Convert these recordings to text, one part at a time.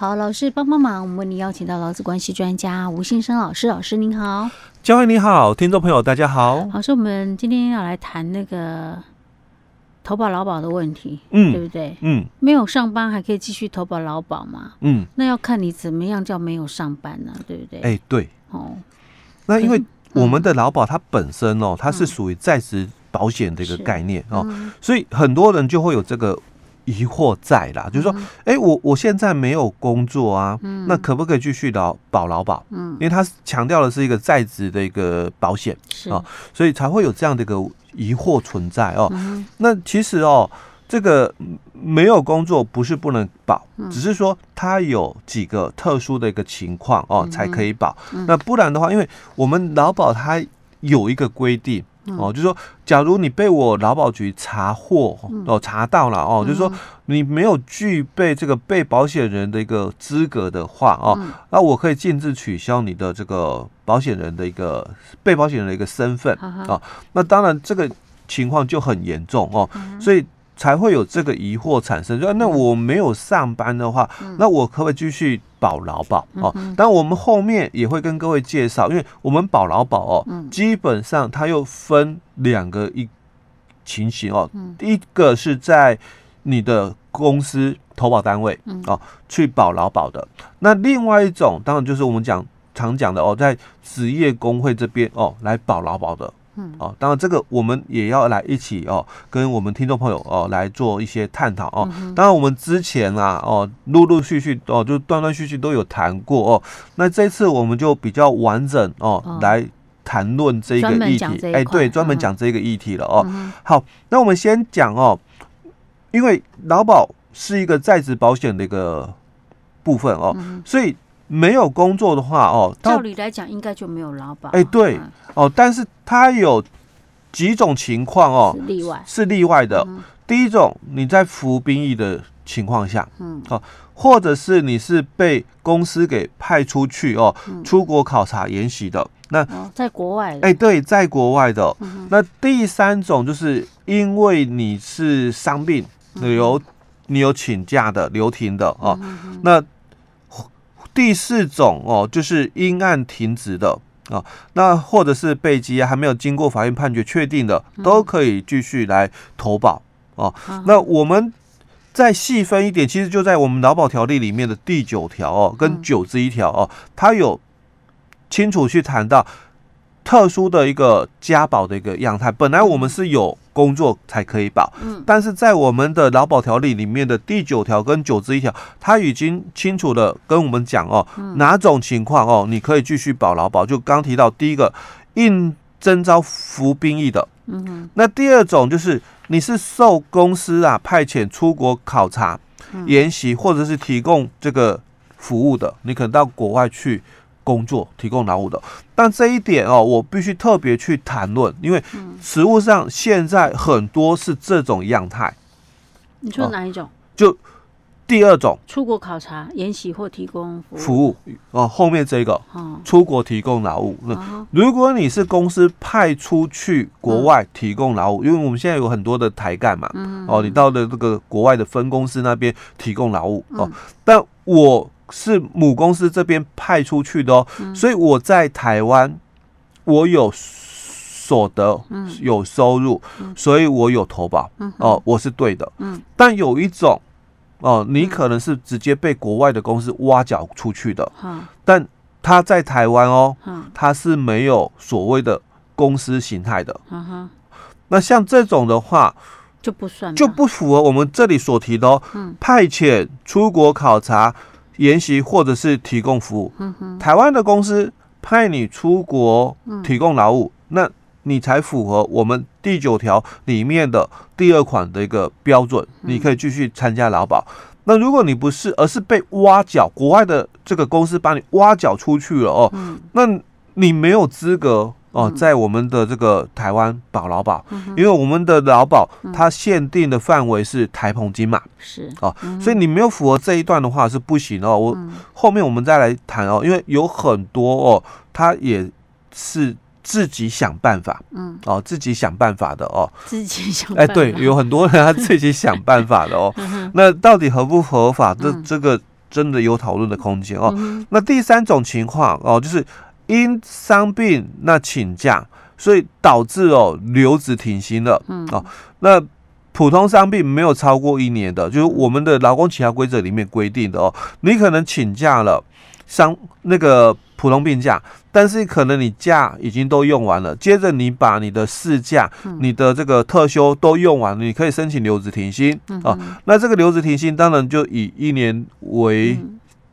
好，老师帮帮忙，我们为您邀请到劳资关系专家吴信生老师，老师您好，嘉惠你好，听众朋友大家好。老师，我们今天要来谈那个投保劳保的问题，嗯，对不对？嗯，没有上班还可以继续投保劳保吗？嗯，那要看你怎么样叫没有上班呢、啊，对不对？哎、欸，对，哦，那因为我们的劳保它本身哦，它是属于在职保险的一个概念哦，所以很多人就会有这个。疑惑在啦，就是说，哎、欸，我我现在没有工作啊，嗯、那可不可以继续劳保劳保？嗯，因为他强调的是一个在职的一个保险啊、哦，所以才会有这样的一个疑惑存在哦。嗯、那其实哦，这个没有工作不是不能保，嗯、只是说他有几个特殊的一个情况哦、嗯、才可以保。嗯、那不然的话，因为我们劳保它有一个规定。哦，就是说，假如你被我劳保局查获哦，查到了哦，就是说你没有具备这个被保险人的一个资格的话哦，那我可以禁止取消你的这个保险人的一个被保险人的一个身份啊。那当然这个情况就很严重哦，所以。才会有这个疑惑产生，就那我没有上班的话，嗯、那我可不可以继续保劳保？哦，但、我们后面也会跟各位介绍，因为我们保劳保哦，嗯、基本上它又分两个一情形哦，嗯、一个是在你的公司投保单位哦去保劳保的，那另外一种当然就是我们讲常讲的哦，在职业工会这边哦来保劳保的。嗯，哦，当然这个我们也要来一起哦，跟我们听众朋友哦来做一些探讨哦。当然我们之前啊哦，陆陆续续哦，就断断续续都有谈过哦。那这次我们就比较完整哦来谈论这个议题，哎，对，专门讲这个议题了哦。好，那我们先讲哦，因为劳保是一个在职保险的一个部分哦，所以。没有工作的话，哦，照理来讲应该就没有劳保。哎，对，哦，但是他有几种情况哦，是例外，是例外的。第一种，你在服兵役的情况下，嗯，哦，或者是你是被公司给派出去哦，出国考察研习的，那在国外，哎，对，在国外的。那第三种就是因为你是伤病，有你有请假的留停的哦，那。第四种哦，就是因案停职的啊，那或者是被羁押，还没有经过法院判决确定的，都可以继续来投保哦。那我们再细分一点，其实就在我们劳保条例里面的第九条哦，跟九之一条哦，它有清楚去谈到特殊的一个加保的一个样态。本来我们是有。工作才可以保，嗯，但是在我们的劳保条例里面的第九条跟九之一条，他已经清楚的跟我们讲哦，哪种情况哦，你可以继续保劳保。就刚提到第一个，应征招服兵役的，嗯，那第二种就是你是受公司啊派遣出国考察、研习或者是提供这个服务的，你可能到国外去。工作提供劳务的，但这一点哦，我必须特别去谈论，因为实务上现在很多是这种样态。你说哪一种？就第二种，出国考察、研习或提供服务，服务哦。后面这个，哦出国提供劳务。那如果你是公司派出去国外提供劳务，因为我们现在有很多的台干嘛，哦，你到了这个国外的分公司那边提供劳务哦，但我。是母公司这边派出去的哦，所以我在台湾，我有所得，有收入，所以我有投保。哦，我是对的。但有一种哦，你可能是直接被国外的公司挖角出去的，但他在台湾哦，他是没有所谓的公司形态的。那像这种的话，就不算，就不符合我们这里所提的哦，派遣出国考察。研习或者是提供服务，台湾的公司派你出国提供劳务，那你才符合我们第九条里面的第二款的一个标准，你可以继续参加劳保。那如果你不是，而是被挖角，国外的这个公司把你挖角出去了哦，那你没有资格。哦，在我们的这个台湾保劳保，因为我们的劳保它限定的范围是台澎金马，是。哦，嗯、所以你没有符合这一段的话是不行哦。我、嗯、后面我们再来谈哦，因为有很多哦，他也是自己想办法，嗯，哦，自己想办法的哦，自己想，哎，对，有很多人他自己想办法的哦。那到底合不合法？这这个真的有讨论的空间哦。那第三种情况哦，就是因伤病那请假，所以导致哦留职停薪了。嗯哦，那普通伤病没有超过一年的，就是我们的劳工其他规则里面规定的哦，你可能请假了伤那个普通病假。但是可能你假已经都用完了，接着你把你的事假、你的这个特休都用完了，你可以申请留职停薪啊。那这个留职停薪当然就以一年为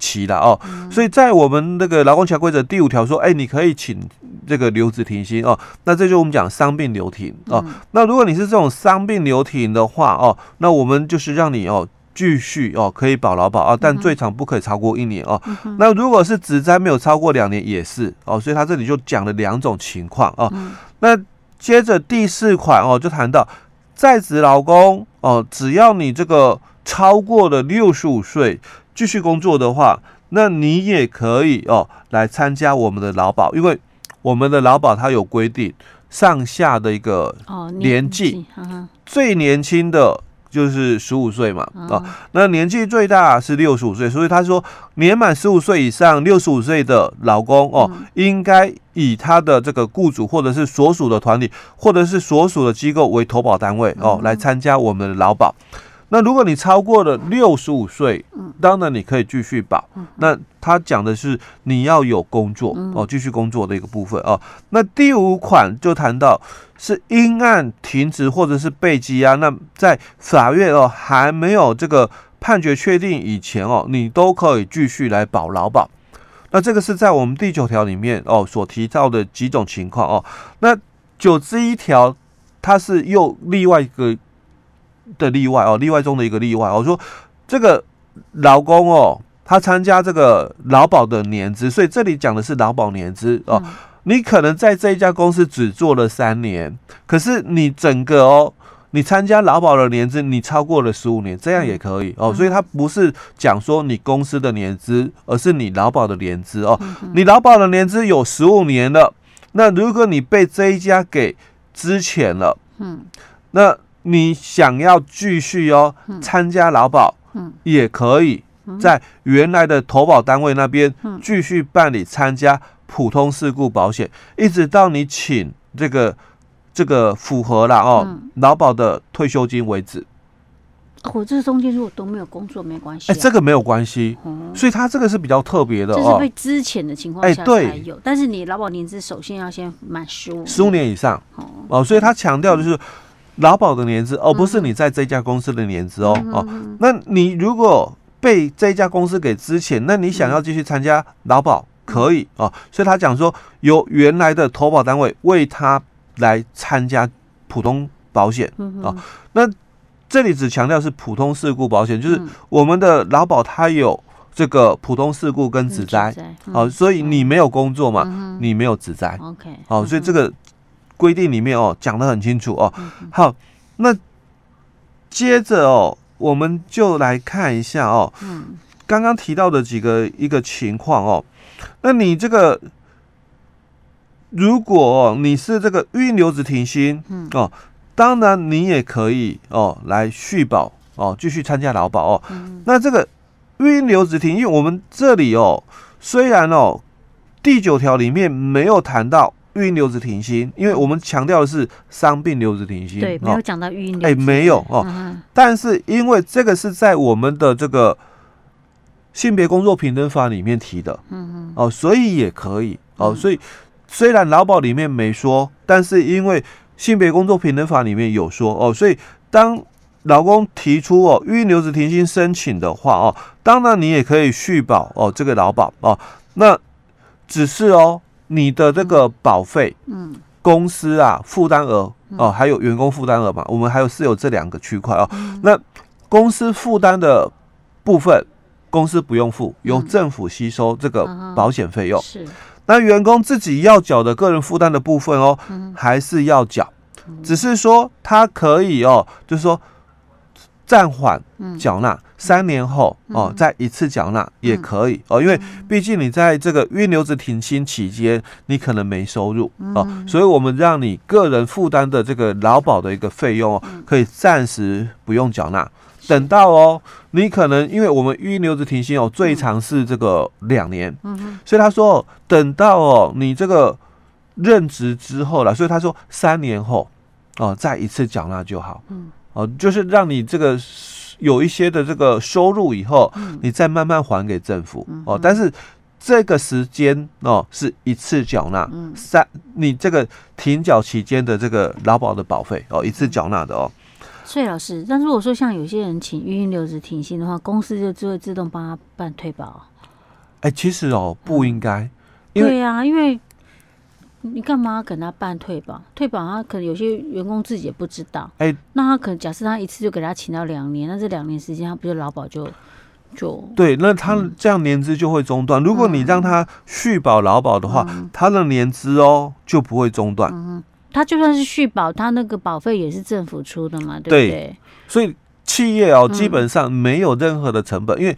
期了哦。所以在我们那个劳工请假规则第五条说，哎，你可以请这个留职停薪哦。那这就我们讲伤病留停哦。那如果你是这种伤病留停的话哦，那我们就是让你哦。继续哦，可以保劳保啊，但最长不可以超过一年哦。嗯、那如果是职灾没有超过两年，也是哦。所以他这里就讲了两种情况哦。嗯、那接着第四款哦，就谈到在职劳工哦，只要你这个超过了六十五岁继续工作的话，那你也可以哦来参加我们的劳保，因为我们的劳保它有规定上下的一个年纪，最年轻的。就是十五岁嘛，啊，那年纪最大是六十五岁，所以他说年满十五岁以上六十五岁的老公哦，应该以他的这个雇主或者是所属的团体或者是所属的机构为投保单位哦，来参加我们的劳保。那如果你超过了六十五岁，当然你可以继续保。那他讲的是你要有工作哦，继续工作的一个部分哦。那第五款就谈到是因案停职或者是被羁押，那在法院哦还没有这个判决确定以前哦，你都可以继续来保劳保。那这个是在我们第九条里面哦所提到的几种情况哦。那九之一条它是又另外一个。的例外哦，例外中的一个例外。我说这个劳工哦，他参加这个劳保的年资，所以这里讲的是劳保年资哦。你可能在这一家公司只做了三年，可是你整个哦，你参加劳保的年资，你超过了十五年，这样也可以哦。所以它不是讲说你公司的年资，而是你劳保的年资哦。你劳保的年资有十五年了，那如果你被这一家给支遣了，嗯，那。你想要继续哦参加劳保，也可以在原来的投保单位那边继续办理参加普通事故保险，一直到你请这个这个符合了哦劳保的退休金为止。我这中间如果都没有工作没关系，哎，这个没有关系，所以他这个是比较特别的，就是被资遣的情况下才有，但是你劳保年资首先要先满十五十五年以上。哦，所以他强调的就是。劳保的年资，而不是你在这家公司的年资哦哦。那你如果被这家公司给资遣，那你想要继续参加劳保可以哦。所以他讲说，由原来的投保单位为他来参加普通保险啊。那这里只强调是普通事故保险，就是我们的劳保它有这个普通事故跟职灾哦。所以你没有工作嘛，你没有职灾。OK，哦，所以这个。规定里面哦讲的很清楚哦，好，那接着哦，我们就来看一下哦，嗯，刚刚提到的几个一个情况哦，那你这个如果你是这个预留职停薪，嗯。哦，当然你也可以哦来续保哦，继续参加劳保哦，那这个预留职停，因为我们这里哦，虽然哦第九条里面没有谈到。育婴留职停薪，因为我们强调的是伤病留职停薪，对，没有讲到育婴。哎，没有哦。嗯、但是因为这个是在我们的这个性别工作平等法里面提的，嗯嗯，哦，所以也可以哦。所以虽然劳保里面没说，但是因为性别工作平等法里面有说哦，所以当劳工提出哦育婴留职停薪申请的话哦，当然你也可以续保哦这个劳保哦，那只是哦。你的这个保费，嗯，公司啊负担额哦，还有员工负担额嘛，我们还有是有这两个区块哦。那公司负担的部分，公司不用付，由政府吸收这个保险费用。是，那员工自己要缴的个人负担的部分哦，还是要缴，只是说他可以哦，就是说。暂缓缴纳，三年后哦再一次缴纳也可以哦，因为毕竟你在这个预留职停薪期间，你可能没收入哦，所以我们让你个人负担的这个劳保的一个费用哦，可以暂时不用缴纳，等到哦，你可能因为我们预留职停薪哦，最长是这个两年，嗯，所以他说等到哦，你这个任职之后了，所以他说三年后哦，再一次缴纳就好，嗯，哦，就是让你这个有一些的这个收入以后，你再慢慢还给政府哦，但是。这个时间哦，是一次缴纳，三你这个停缴期间的这个劳保的保费哦，一次缴纳的哦。所以老师，但如果说像有些人请育婴留职停薪的话，公司就只会自动帮他办退保。哎，其实哦，不应该。对呀、啊，因为你干嘛给他办退保？退保他可能有些员工自己也不知道。哎，那他可能假设他一次就给他请到两年，那这两年时间他不就劳保就？就对，那他这样年资就会中断。嗯、如果你让他续保劳保的话，嗯、他的年资哦就不会中断。嗯，他就算是续保，他那个保费也是政府出的嘛，对不对？对，所以企业哦、嗯、基本上没有任何的成本，因为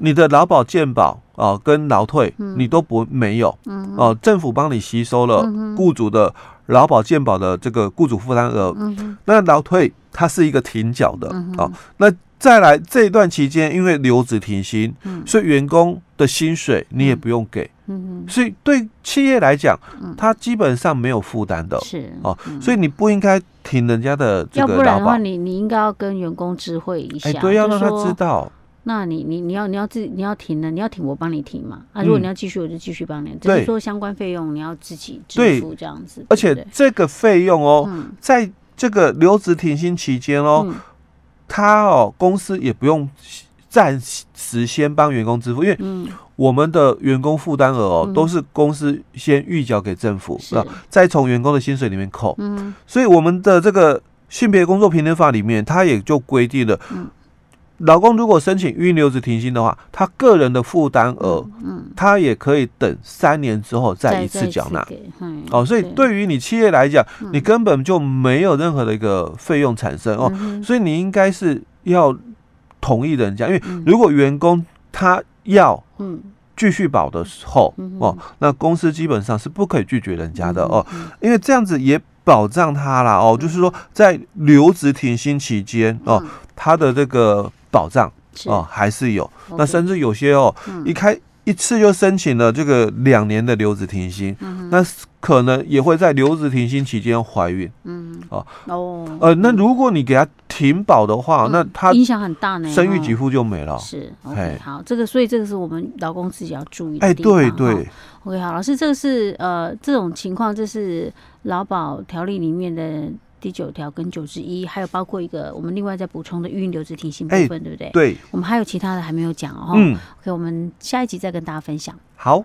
你的劳保健保哦跟劳退你都不没有，嗯。哦，政府帮你吸收了雇主的劳保健保的这个雇主负担额，嗯、那劳退它是一个停缴的、嗯、哦，那。再来这一段期间，因为留职停薪，嗯、所以员工的薪水你也不用给，嗯、所以对企业来讲，嗯、他基本上没有负担的，是哦，嗯、所以你不应该停人家的这个劳保。要不然的话，你你应该要跟员工知会一下，哎、对，要让他知道。那你你你要你要自己你要停呢，你要停我帮你停嘛。啊，如果你要继续，我就继续帮你。只是说相关费用你要自己支付这样子。而且这个费用哦，嗯、在这个留职停薪期间哦。嗯他哦，公司也不用暂时先帮员工支付，因为我们的员工负担额哦，都是公司先预缴给政府，是再从员工的薪水里面扣。嗯，所以我们的这个性别工作平等法里面，它也就规定了。老公如果申请预留职停薪的话，他个人的负担额，嗯，他也可以等三年之后再一次缴纳。哦，所以对。于你企业来讲，你根本就没有任何的一个费用产生哦，所以你应该是要同意人家，因为如果员工他要嗯。继续保的时候哦，那公司基本上是不可以拒绝人家的哦，因为这样子也保障他啦哦，就是说在留职停薪期间哦，他的这个。保障哦，还是有。那甚至有些哦，嗯、一开一次就申请了这个两年的留职停薪，那可能也会在留职停薪期间怀孕。嗯，哦哦，呃，那如果你给他停保的话，嗯、那他影响很大呢，生育给付就没了。是，OK，好，这个所以这个是我们老公自己要注意的。哎，对对，OK，好，老师，这个是呃这种情况，这是劳保条例里面的。第九条跟九十一，还有包括一个我们另外再补充的预孕留职停薪部分，欸、对不对？对，我们还有其他的还没有讲哦。嗯，OK，我们下一集再跟大家分享。好。